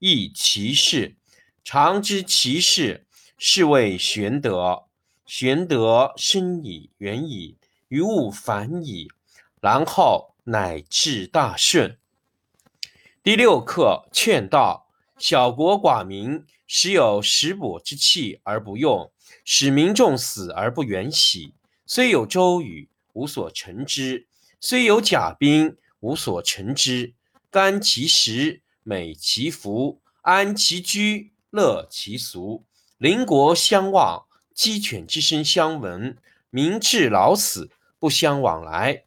亦其事，常知其事，是谓玄德。玄德深矣，远矣，于物反矣，然后乃至大顺。第六课：劝道。小国寡民，时有食帛之器而不用，使民众死而不远徙。虽有周瑜，无所成之；虽有甲兵，无所成之。甘其食。美其服，安其居，乐其俗。邻国相望，鸡犬之声相闻。民至老死，不相往来。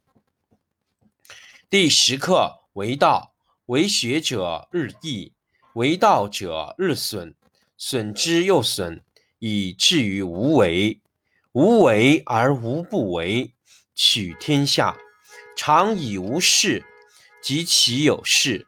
第十课为道，为学者日益，为道者日损，损之又损，以至于无为。无为而无不为，取天下常以无事，及其有事。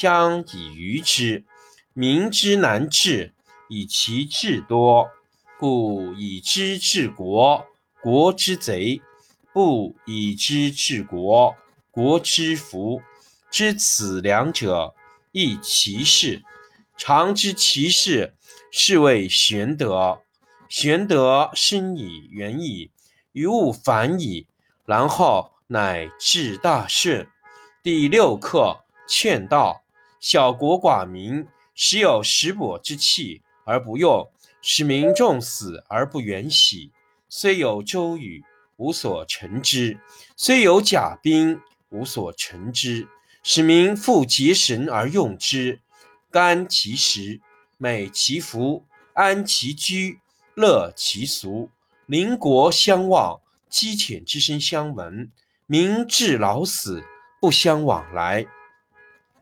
将以愚之，民之难治，以其智多。故以知治国，国之贼；不以知治国，国之福。知此两者，亦其事。常知其事，是谓玄德。玄德深矣，远矣，于物反矣，然后乃至大顺。第六课：劝道。小国寡民，时有食帛之器而不用，使民众死而不远徙。虽有周瑜，无所成之；虽有甲兵，无所成之。使民复结绳而用之，甘其食，美其服，安其居，乐其俗。邻国相望，鸡犬之声相闻。民至老死，不相往来。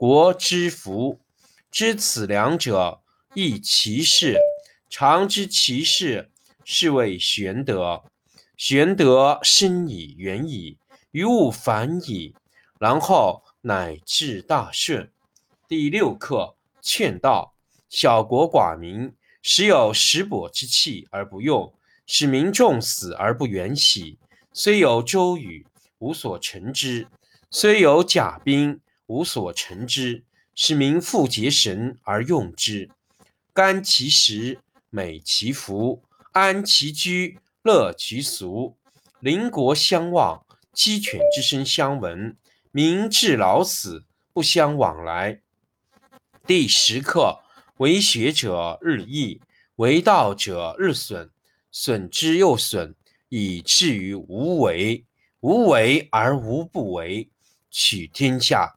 国之福，知此两者，亦其事。常知其事，是谓玄德。玄德深以，远矣，于物反矣，然后乃至大顺。第六课：劝道。小国寡民，时有食帛之器而不用，使民众死而不远徙。虽有周瑜，无所成之；虽有甲兵，无所成之，使民复结绳而用之。甘其食，美其服，安其居，乐其俗。邻国相望，鸡犬之声相闻。民至老死，不相往来。第十课：为学者日益，为道者日损。损之又损，以至于无为。无为而无不为。取天下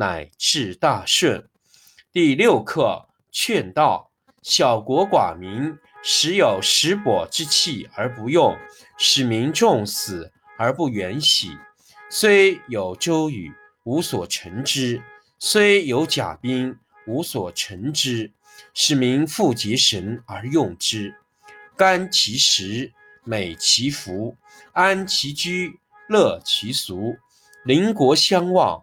乃至大顺。第六课：劝道。小国寡民，时有食帛之器而不用，使民重死而不远徙。虽有周瑜，无所成之；虽有甲兵，无所成之。使民复结绳而用之，甘其食，美其服，安其居，乐其俗。邻国相望，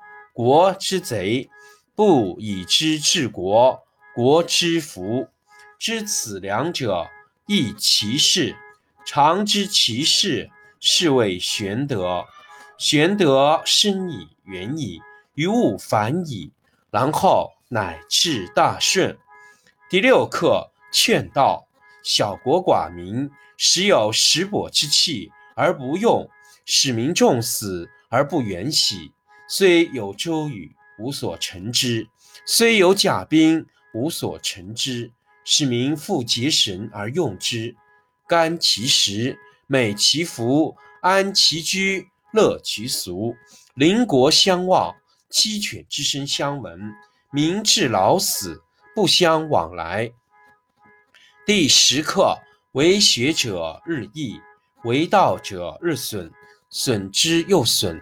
国之贼；不以知治国，国之福。知此两者，亦其事。常知其事。是谓玄德，玄德深矣，远矣，于物反矣，然后乃至大顺。第六课：劝道。小国寡民，时有食帛之器而不用，使民重死而不远徙。虽有周瑜，无所成之；虽有甲兵，无所成之。使民复结绳而用之，甘其食。美其服，安其居，乐其俗。邻国相望，鸡犬之声相闻。民至老死，不相往来。第十课：为学者日益，为道者日损。损之又损，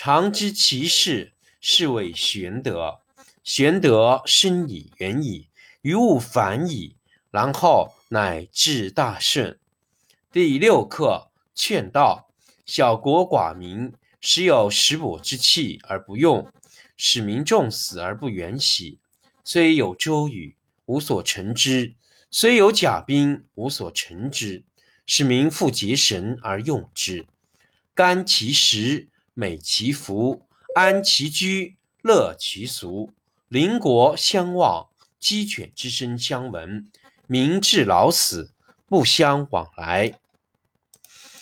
常知其事，是谓玄德。玄德深矣，远矣，于物反矣，然后乃至大顺。第六课：劝道。小国寡民，时有食帛之气而不用，使民众死而不远徙。虽有周瑜，无所成之；虽有甲兵，无所成之。使民复结绳而用之，甘其食，美其福，安其居，乐其俗。邻国相望，鸡犬之声相闻，民至老死不相往来。